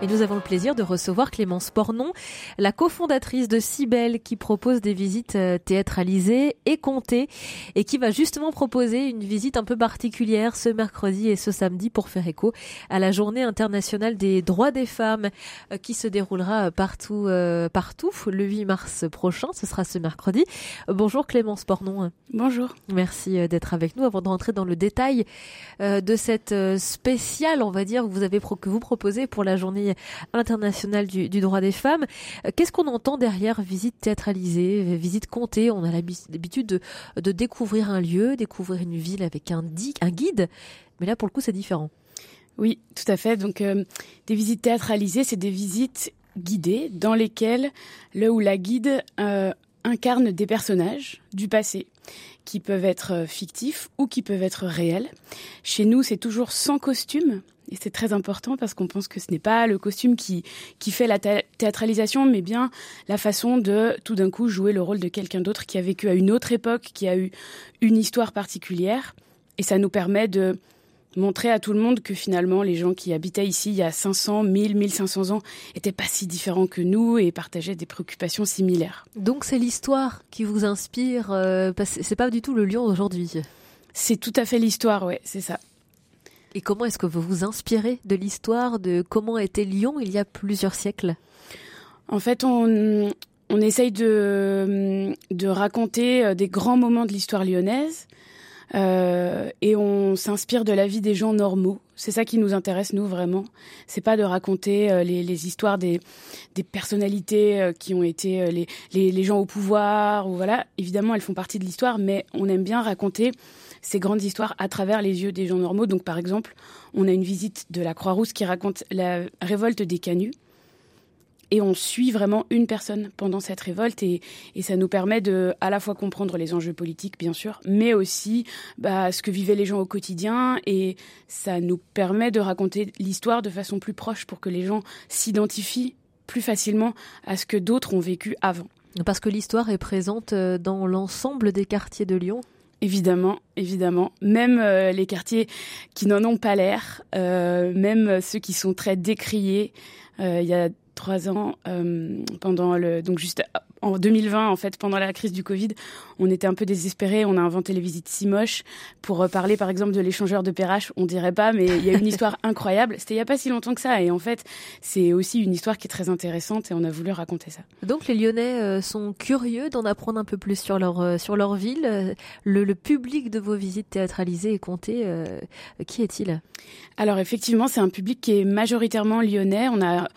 Et nous avons le plaisir de recevoir Clémence Pornon, la cofondatrice de Cybelle, qui propose des visites euh, théâtralisées et comptées, et qui va justement proposer une visite un peu particulière ce mercredi et ce samedi pour faire écho à la journée internationale des droits des femmes, euh, qui se déroulera partout, euh, partout, le 8 mars prochain. Ce sera ce mercredi. Bonjour Clémence Pornon. Bonjour. Merci d'être avec nous. Avant de rentrer dans le détail de cette spéciale, on va dire, que vous avez que vous proposez pour la journée internationale du, droit des femmes. Euh, qu'est-ce qu'on entend derrière visite théâtralisée, visite comptée? On a l'habitude de, découvrir un lieu, découvrir une ville avec un, un guide, mais là pour le coup c'est différent. Oui, tout à fait. Donc euh, des visites théâtralisées, c'est des visites guidées dans lesquelles le ou la guide euh, incarne des personnages du passé qui peuvent être fictifs ou qui peuvent être réels. Chez nous, c'est toujours sans costume. Et c'est très important parce qu'on pense que ce n'est pas le costume qui, qui fait la théâtralisation, mais bien la façon de tout d'un coup jouer le rôle de quelqu'un d'autre qui a vécu à une autre époque, qui a eu une histoire particulière. Et ça nous permet de montrer à tout le monde que finalement les gens qui habitaient ici il y a 500, 1000, 1500 ans étaient pas si différents que nous et partageaient des préoccupations similaires. Donc c'est l'histoire qui vous inspire, euh, c'est pas du tout le lion d'aujourd'hui. C'est tout à fait l'histoire, ouais, c'est ça. Et comment est-ce que vous vous inspirez de l'histoire de comment était Lyon il y a plusieurs siècles? En fait, on, on essaye de, de raconter euh, des grands moments de l'histoire lyonnaise. Euh, et on s'inspire de la vie des gens normaux. C'est ça qui nous intéresse nous vraiment. C'est pas de raconter euh, les, histoires des, personnalités euh, qui ont été les, gens au pouvoir ou voilà. Évidemment, elles font partie de l'histoire, mais on aime bien raconter ces grandes histoires à travers les yeux des gens normaux. Donc, par exemple, on a une visite de la Croix-Rousse qui raconte la révolte des Canuts. Et on suit vraiment une personne pendant cette révolte et, et, ça nous permet de à la fois comprendre les enjeux politiques, bien sûr, mais aussi bah, ce que vivaient les gens au quotidien et ça nous permet de raconter l'histoire de façon plus proche pour que les gens s'identifient plus facilement à ce que d'autres ont vécu avant. Parce que l'histoire est présente euh, dans l'ensemble des quartiers de Lyon Évidemment, évidemment. Même euh, les quartiers qui n'en ont pas l'air, euh, même ceux qui sont très décriés. Euh, il y a trois ans, pendant le donc juste en 2020, en fait, pendant la crise du Covid, on était un peu désespérés. On a inventé les visites si moches pour euh, parler, par exemple, de l'échangeur de Perrache. On dirait pas, mais il y a une histoire incroyable. C'était il y a pas si longtemps que ça. Et en fait, c'est aussi une histoire qui est très intéressante et on a voulu raconter ça. Donc, les Lyonnais euh, sont curieux d'en apprendre un peu plus sur leur, euh, sur leur ville. Le, le, public de vos visites théâtralisées et comptées, qui est-il? Alors, effectivement, c'est un public qui est majoritairement lyonnais. On a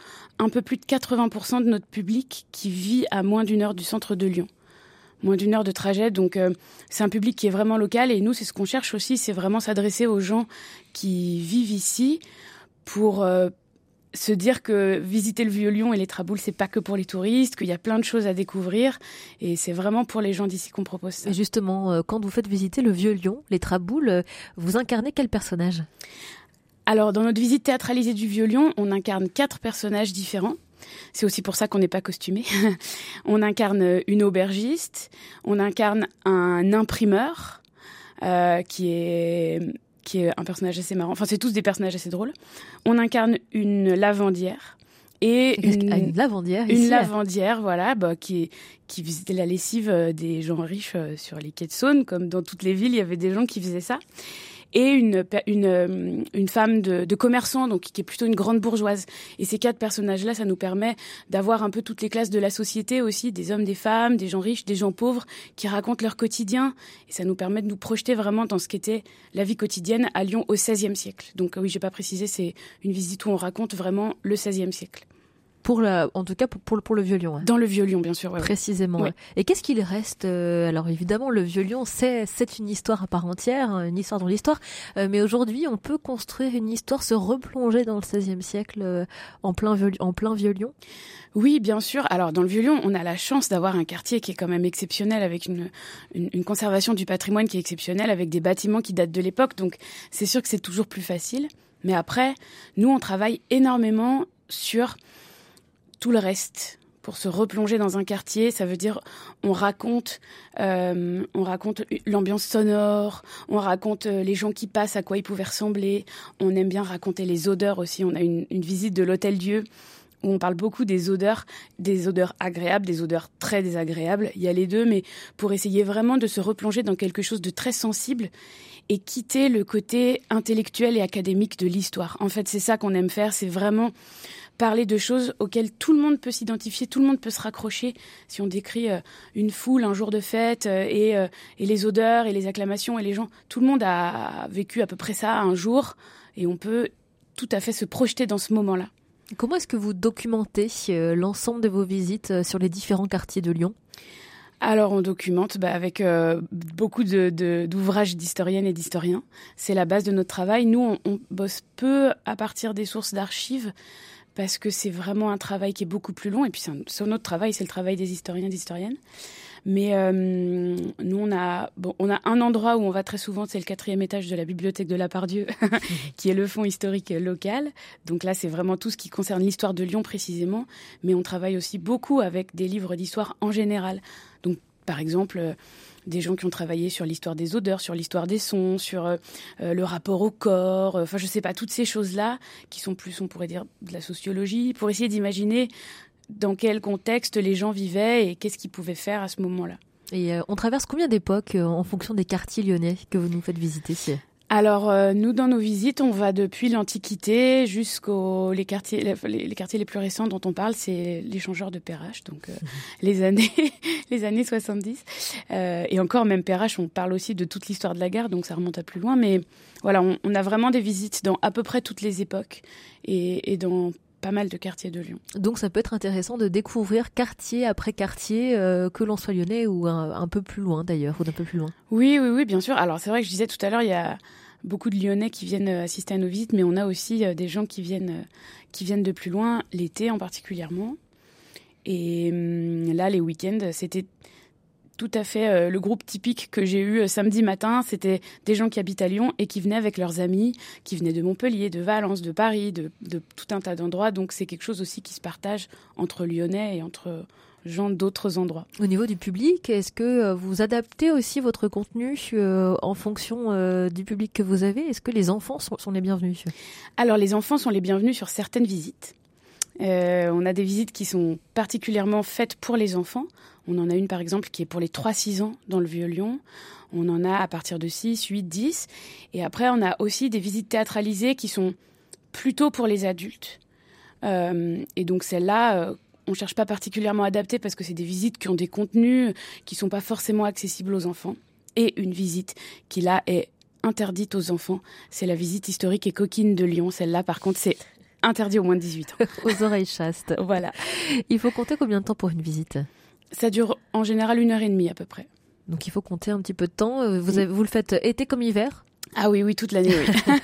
un peu plus de 80% de notre public qui vit à moins d'une heure du centre de Lyon. Moins d'une heure de trajet, donc euh, c'est un public qui est vraiment local et nous, c'est ce qu'on cherche aussi, c'est vraiment s'adresser aux gens qui vivent ici pour euh, se dire que visiter le Vieux-Lyon et les Traboules, c'est pas que pour les touristes, qu'il y a plein de choses à découvrir et c'est vraiment pour les gens d'ici qu'on propose ça. Et justement, euh, quand vous faites visiter le Vieux-Lyon, les Traboules, vous incarnez quel personnage? Alors, dans notre visite théâtralisée du Vieux-Lyon, on incarne quatre personnages différents. C'est aussi pour ça qu'on n'est pas costumé. on incarne une aubergiste, on incarne un imprimeur euh, qui est qui est un personnage assez marrant. Enfin, c'est tous des personnages assez drôles. On incarne une lavandière et une, lavandière. Une lavandière, voilà, bah, qui qui visitait la lessive euh, des gens riches euh, sur les quais de Saône, comme dans toutes les villes, il y avait des gens qui faisaient ça et une, une, euh, une femme de, de, commerçant, donc qui est plutôt une grande bourgeoise. Et ces quatre personnages-là, ça nous permet d'avoir un peu toutes les classes de la société aussi, des hommes, des femmes, des gens riches, des gens pauvres, qui racontent leur quotidien. Et ça nous permet de nous projeter vraiment dans ce qu'était la vie quotidienne à Lyon au XVIe siècle. Donc oui, j'ai pas précisé, c'est une visite où on raconte vraiment le XVIe siècle. Pour la, en tout cas pour, pour, le vieux lion. Hein. Dans le vieux lion, bien sûr. Précisément. Et qu'est-ce qu'il reste euh, Alors évidemment, le vieux lion, c'est c'est une histoire à part entière, hein, une histoire dans l'histoire. Euh, mais aujourd'hui, on peut construire une histoire, se replonger dans le XVIe siècle euh, en plein vieux, en plein vieux lion. Oui, bien sûr. Alors dans le vieux lion, on a la chance d'avoir un quartier qui est quand même exceptionnel, avec une, une, une conservation du patrimoine qui est exceptionnelle, avec des bâtiments qui datent de l'époque. Donc c'est sûr que c'est toujours plus facile. Mais après, nous, on travaille énormément sur tout le reste pour se replonger dans un quartier. Ça veut dire on raconte, euh, on raconte l'ambiance sonore, on raconte euh, les gens qui passent, à quoi ils pouvaient ressembler. On aime bien raconter les odeurs aussi. On a une, une visite de l'hôtel Dieu où on parle beaucoup des odeurs, des odeurs agréables, des odeurs très désagréables. Il y a les deux, mais pour essayer vraiment de se replonger dans quelque chose de très sensible et quitter le côté intellectuel et académique de l'histoire. En fait, c'est ça qu'on aime faire, c'est vraiment parler de choses auxquelles tout le monde peut s'identifier, tout le monde peut se raccrocher. Si on décrit euh, une foule, un jour de fête, euh, et, euh, et, les odeurs et les acclamations et les gens, tout le monde a vécu à peu près ça un jour, et on peut tout à fait se projeter dans ce moment-là. Comment est-ce que vous documentez l'ensemble de vos visites sur les différents quartiers de Lyon? Alors on documente bah, avec euh, beaucoup d'ouvrages de, d'historiennes et d'historiens. C'est la base de notre travail. Nous, on, on bosse peu à partir des sources d'archives parce que c'est vraiment un travail qui est beaucoup plus long. Et puis c'est notre travail, c'est le travail des historiens et d'historiennes. Mais euh, nous, on a, bon, on a un endroit où on va très souvent, c'est le quatrième étage de la bibliothèque de la Pardieu, qui est le fonds historique local. Donc là, c'est vraiment tout ce qui concerne l'histoire de Lyon précisément. Mais on travaille aussi beaucoup avec des livres d'histoire en général. Donc, par exemple, euh, des gens qui ont travaillé sur l'histoire des odeurs, sur l'histoire des sons, sur euh, le rapport au corps, enfin je sais pas, toutes ces choses-là qui sont plus, on pourrait dire, de la sociologie, pour essayer d'imaginer dans quel contexte les gens vivaient et qu'est-ce qu'ils pouvaient faire à ce moment-là. Et euh, on traverse combien d'époques euh, en fonction des quartiers lyonnais que vous nous faites visiter alors euh, nous dans nos visites, on va depuis l'Antiquité jusqu'aux les quartiers les, quartiers les plus récents dont on parle, c'est l'échangeur de Perrache, donc mhm. les années les années 70 et encore même Perrache, on parle aussi de toute l'histoire de la gare, donc ça remonte à plus loin, mais voilà, on, on, a vraiment des visites dans à peu près toutes les époques et, et dans pas mal de quartiers de Lyon. Donc ça peut être intéressant de découvrir quartier après quartier, euh, que l'on soit lyonnais ou un, peu plus loin d'ailleurs, ou d'un peu plus loin. Oui, oui, oui, bien sûr. Alors c'est vrai que je disais tout à l'heure, il y a beaucoup de Lyonnais qui viennent euh, assister à nos visites, mais on a aussi euh, des gens qui viennent, qui viennent de plus loin, l'été en particulièrement. Et hum, là, les week-ends, c'était tout à fait euh, le groupe typique que j'ai eu euh, samedi matin. C'était des gens qui habitent à Lyon et qui venaient avec leurs amis, qui venaient de Montpellier, de Valence, de Paris, de, tout un tas d'endroits. Donc c'est quelque chose aussi qui se partage entre Lyonnais et entre gens d'autres endroits. Au niveau du public, est-ce que euh, vous adaptez aussi votre contenu en fonction du public que vous avez? Est-ce que les enfants sont, sont, les bienvenus Alors les enfants sont les bienvenus sur certaines visites. on a des visites qui sont particulièrement faites pour les enfants. On en a une par exemple qui est pour les 3-6 ans dans le Vieux-Lyon. On en a à partir de 6, 8, 10. Et après, on a aussi des visites théâtralisées qui sont plutôt pour les adultes. Euh, et donc celles-là, euh, on ne cherche pas particulièrement à adapter parce que c'est des visites qui ont des contenus qui ne sont pas forcément accessibles aux enfants. Et une visite qui là est interdite aux enfants, c'est la visite historique et coquine de Lyon. Celle-là, par contre, c'est interdit aux moins de 18 ans. aux oreilles chastes. Voilà. Il faut compter combien de temps pour une visite? Ça dure en général une heure et demie à peu près. Donc il faut compter un petit peu de temps. Euh, vous, vous le faites été comme hiver? Ah oui, oui, toute l'année, oui.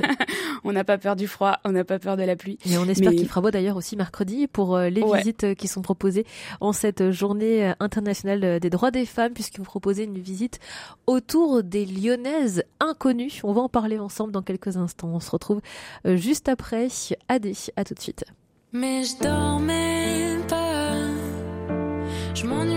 on n'a pas peur du froid, on n'a pas peur de la pluie. Et on espère qu'il fera beau d'ailleurs aussi mercredi pour euh, les visites euh, qui sont proposées en cette journée internationale des droits des femmes, puisque vous proposez une visite autour des Lyonnaises inconnues. On va en parler ensemble dans quelques instants. On se retrouve juste après. Adé, à tout de suite. Mais je dormais je m'ennuie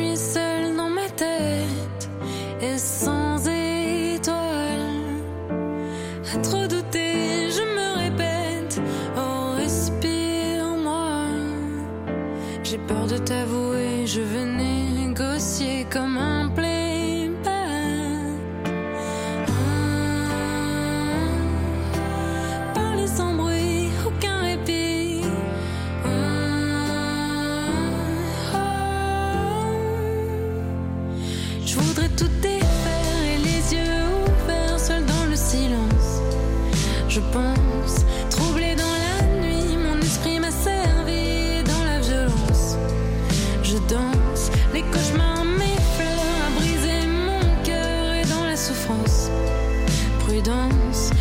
négocier comme un France. Prudence.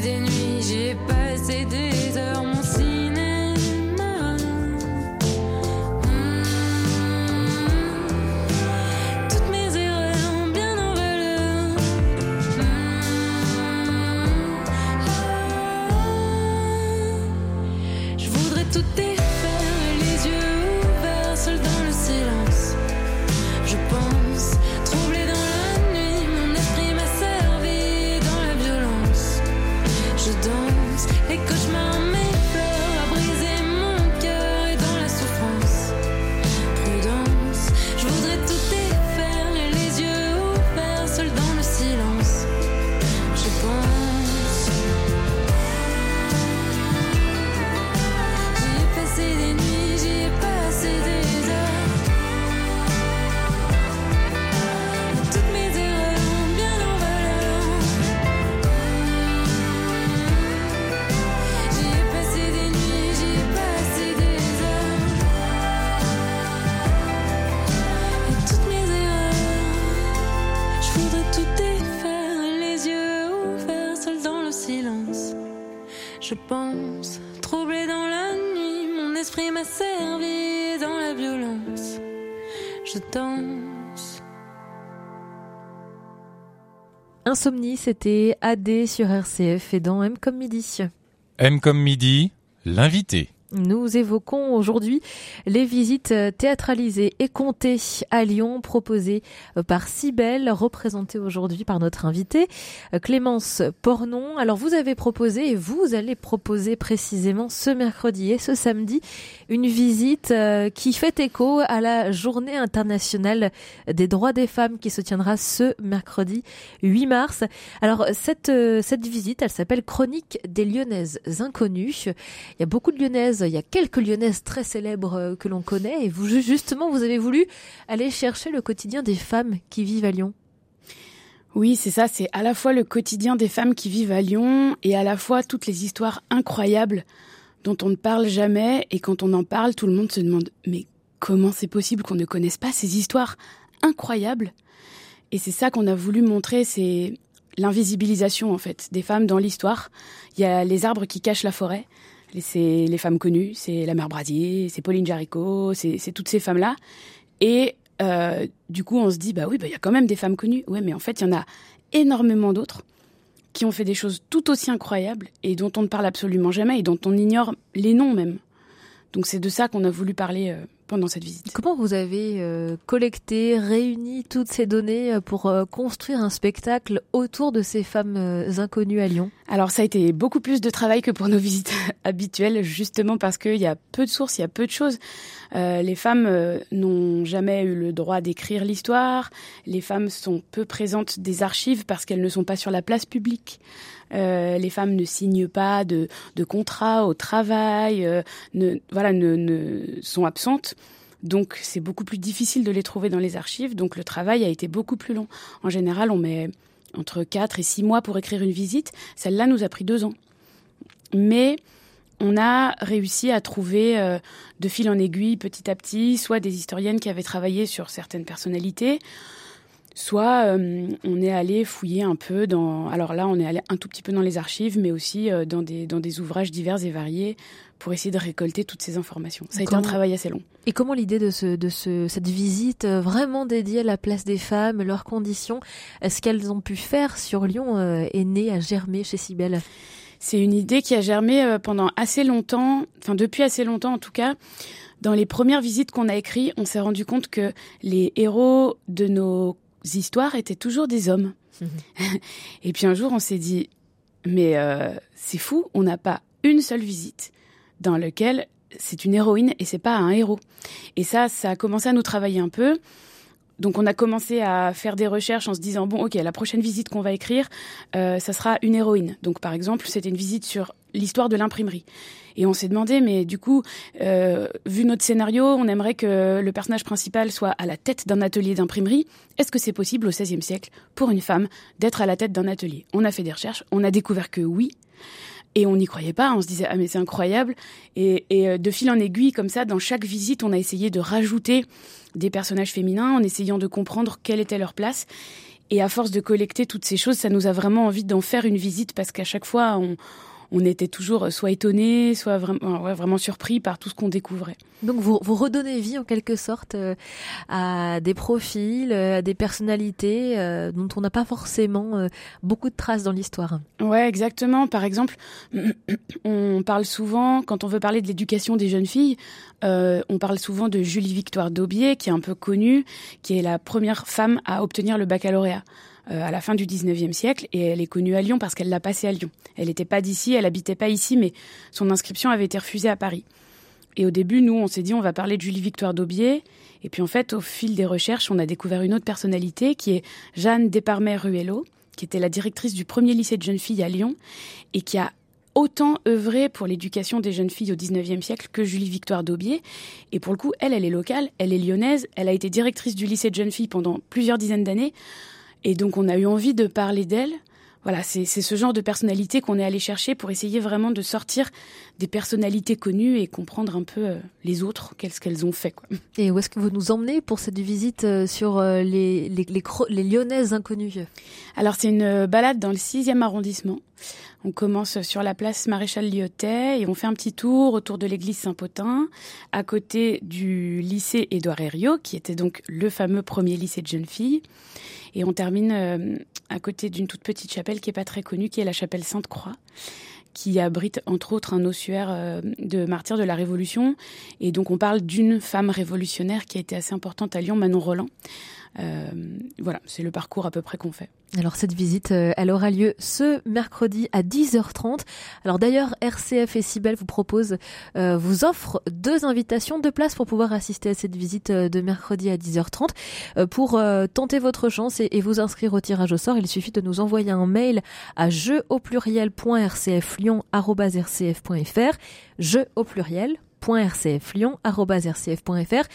des nuits, j'y ai passé des heures, mon signe. Je pense, troublé dans la nuit, mon esprit m'a servi dans la violence. Je danse. Insomnie, c'était AD sur RCF et dans M comme midi. M comme midi, l'invité. Nous évoquons aujourd'hui les visites euh, théâtralisées et comptées à Lyon proposées euh, par Cybelle, représentées aujourd'hui par notre invité euh, Clémence Pornon. Alors vous avez proposé et vous allez proposer précisément ce mercredi et ce samedi une visite qui fait écho à la journée internationale des droits des femmes qui se tiendra ce mercredi 8 mars. Alors cette, cette visite, elle s'appelle Chronique des Lyonnaises inconnues. Il y a beaucoup de Lyonnaises il y a quelques lyonnaises très célèbres euh, que l'on connaît et vous justement vous avez voulu aller chercher le quotidien des femmes qui vivent à Lyon. Oui, c'est ça, c'est à la fois le quotidien des femmes qui vivent à Lyon et à la fois toutes les histoires incroyables dont on ne parle jamais et quand on en parle, tout le monde se demande mais comment c'est possible qu'on ne connaisse pas ces histoires incroyables? Et c'est ça qu'on a voulu montrer, c'est l'invisibilisation en fait des femmes dans l'histoire. Il y a les arbres qui cachent la forêt, c'est les femmes connues, c'est la mère Brasier, c'est Pauline Jaricot, c'est toutes ces femmes-là. Et euh, du coup, on se dit, bah oui, bah, il y a quand même des femmes connues. Ouais, mais en fait, il y en a énormément d'autres qui ont fait des choses tout aussi incroyables et dont on ne parle absolument jamais et dont on ignore les noms même. Donc c'est de ça qu'on a voulu parler euh, pendant cette visite. Comment vous avez euh, collecté, réuni toutes ces données euh, pour construire un spectacle autour de ces femmes inconnues à Lyon? Alors ça a été beaucoup plus de travail que pour nos visites habituelles, justement parce qu'il y a peu de sources, il y a peu de choses. les femmes n'ont jamais eu le droit d'écrire l'histoire, les femmes sont peu présentes des archives parce qu'elles ne sont pas sur la place publique. Euh, les femmes ne signent pas de, de contrat au travail, euh, ne, voilà, ne, ne sont absentes. Donc c'est beaucoup plus difficile de les trouver dans les archives. Donc le travail a été beaucoup plus long. En général, on met entre 4 et 6 mois pour écrire une visite. Celle-là nous a pris 2 ans. Mais on a réussi à trouver euh, de fil en aiguille petit à petit, soit des historiennes qui avaient travaillé sur certaines personnalités, Soit euh, on est allé fouiller un peu dans. Alors là, on est allé un tout petit peu dans les archives, mais aussi euh, dans, des, dans des ouvrages divers et variés pour essayer de récolter toutes ces informations. Ça a été un travail assez long. Et comment l'idée de, ce, de ce, cette visite euh, vraiment dédiée à la place des femmes, leurs conditions, est-ce qu'elles ont pu faire sur Lyon est née, à germer chez Sibelle C'est une idée qui a germé pendant assez longtemps, enfin depuis assez longtemps en tout cas. Dans les premières visites qu'on a écrites, on s'est rendu compte que les héros de nos histoires étaient toujours des hommes. Mhm. Et puis un jour, on s'est dit, mais euh, c'est fou, on n'a pas une seule visite dans laquelle c'est une héroïne et c'est pas un héros. Et ça, ça a commencé à nous travailler un peu. Donc on a commencé à faire des recherches en se disant bon ok la prochaine visite qu'on va écrire euh, ça sera une héroïne. Donc par exemple c'était une visite sur l'histoire de l'imprimerie. Et on s'est demandé, mais du coup, euh, vu notre scénario, on aimerait que le personnage principal soit à la tête d'un atelier d'imprimerie. Est-ce que c'est possible au XVIe siècle pour une femme d'être à la tête d'un atelier? On a fait des recherches, on a découvert que oui. Et on n'y croyait pas, on se disait ah mais c'est incroyable. Et, et, euh, de fil en aiguille comme ça, dans chaque visite, on a essayé de rajouter des personnages féminins en essayant de comprendre quelle était leur place. Et à force de collecter toutes ces choses, ça nous a vraiment envie d'en faire une visite parce qu'à chaque fois, on, on était toujours soit étonné, soit vraiment, vraiment surpris par tout ce qu'on découvrait. Donc vous, vous redonnez vie en quelque sorte euh, à des profils, euh, à des personnalités euh, dont on n'a pas forcément beaucoup de traces dans l'histoire. Ouais, exactement. Par exemple, on parle souvent, quand on veut parler de l'éducation des jeunes filles, on parle souvent de Julie Victoire Daubier, qui est un peu connue, qui est la première femme à obtenir le baccalauréat. Euh, à la fin du 19e siècle et elle est connue à Lyon parce qu'elle l'a passé à Lyon. Elle n'était pas d'ici, elle habitait pas ici, mais son inscription avait été refusée à Paris. Et au début, nous, on s'est dit, on va parler de Julie Victoire d'Aubier. Et puis, en fait, au fil des recherches, on a découvert une autre personnalité qui est Jeanne Desparmer-Ruello, qui était la directrice du premier lycée de jeunes filles à Lyon et qui a autant œuvré pour l'éducation des jeunes filles au 19e siècle que Julie Victoire d'Aubier. Et pour le coup, elle, elle est locale, elle est lyonnaise, elle a été directrice du lycée de jeunes filles pendant plusieurs dizaines d'années. Et donc on a eu envie de parler d'elle. Voilà, c'est ce genre de personnalité qu'on est allé chercher pour essayer vraiment de sortir des personnalités connues et comprendre un peu les autres, qu'est-ce qu'elles ont fait. Quoi. Et où est-ce que vous nous emmenez pour cette visite sur les, les, les, les Lyonnaises inconnues? Alors c'est une balade dans le 6e arrondissement. On commence sur la place Maréchal Lyotet et on fait un petit tour autour de l'église Saint-Potin, à côté du lycée Édouard Herriot, qui était donc le fameux premier lycée de jeunes filles. Et on termine euh, à côté d'une toute petite chapelle qui est pas très connue, qui est la chapelle Sainte-Croix qui abrite entre autres un ossuaire euh, de martyrs de la Révolution. Et donc on parle d'une femme révolutionnaire qui a été assez importante à Lyon, Manon Roland. Euh, voilà, c'est le parcours à peu près qu'on fait. Alors cette visite, euh, elle aura lieu ce mercredi à 10h30. Alors d'ailleurs, RCF et Cybelle vous proposent, euh, vous offrent deux invitations, deux places pour pouvoir assister à cette visite de mercredi à 10h30. pour tenter votre chance et, vous inscrire au tirage au sort, il suffit de nous envoyer un mail à jeu au pluriel.rcflyon.rcf.fr, jeu au pluriel rcflyon.rcf.fr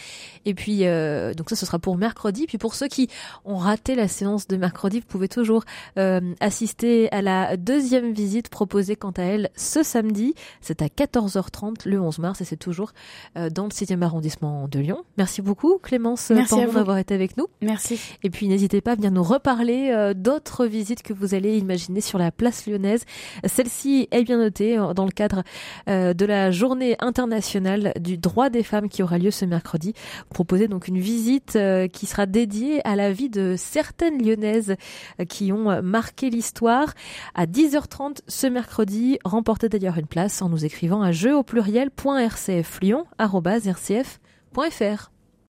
et puis euh, donc ça ce sera pour mercredi. Puis pour ceux qui ont raté la séance de mercredi vous pouvez toujours euh, assister à la deuxième visite proposée quant à elle ce samedi. C'est à 14h30 le 11 mars. Et c'est toujours euh, dans le 6e arrondissement de Lyon. Merci beaucoup Clémence pour d'avoir été avec nous. Merci. Et puis n'hésitez pas à bien nous reparler d'autres visites que vous allez imaginer sur la place lyonnaise. Celle-ci est bien notée dans le cadre de la journée internationale du droit des femmes qui aura lieu ce mercredi. Proposer donc une visite euh, qui sera dédiée à la vie de certaines lyonnaises euh, qui ont euh, marqué l'histoire à 10h30 ce mercredi. Remportez d'ailleurs une place en nous écrivant à jeu au pluriel.rcflyon.rcf.fr.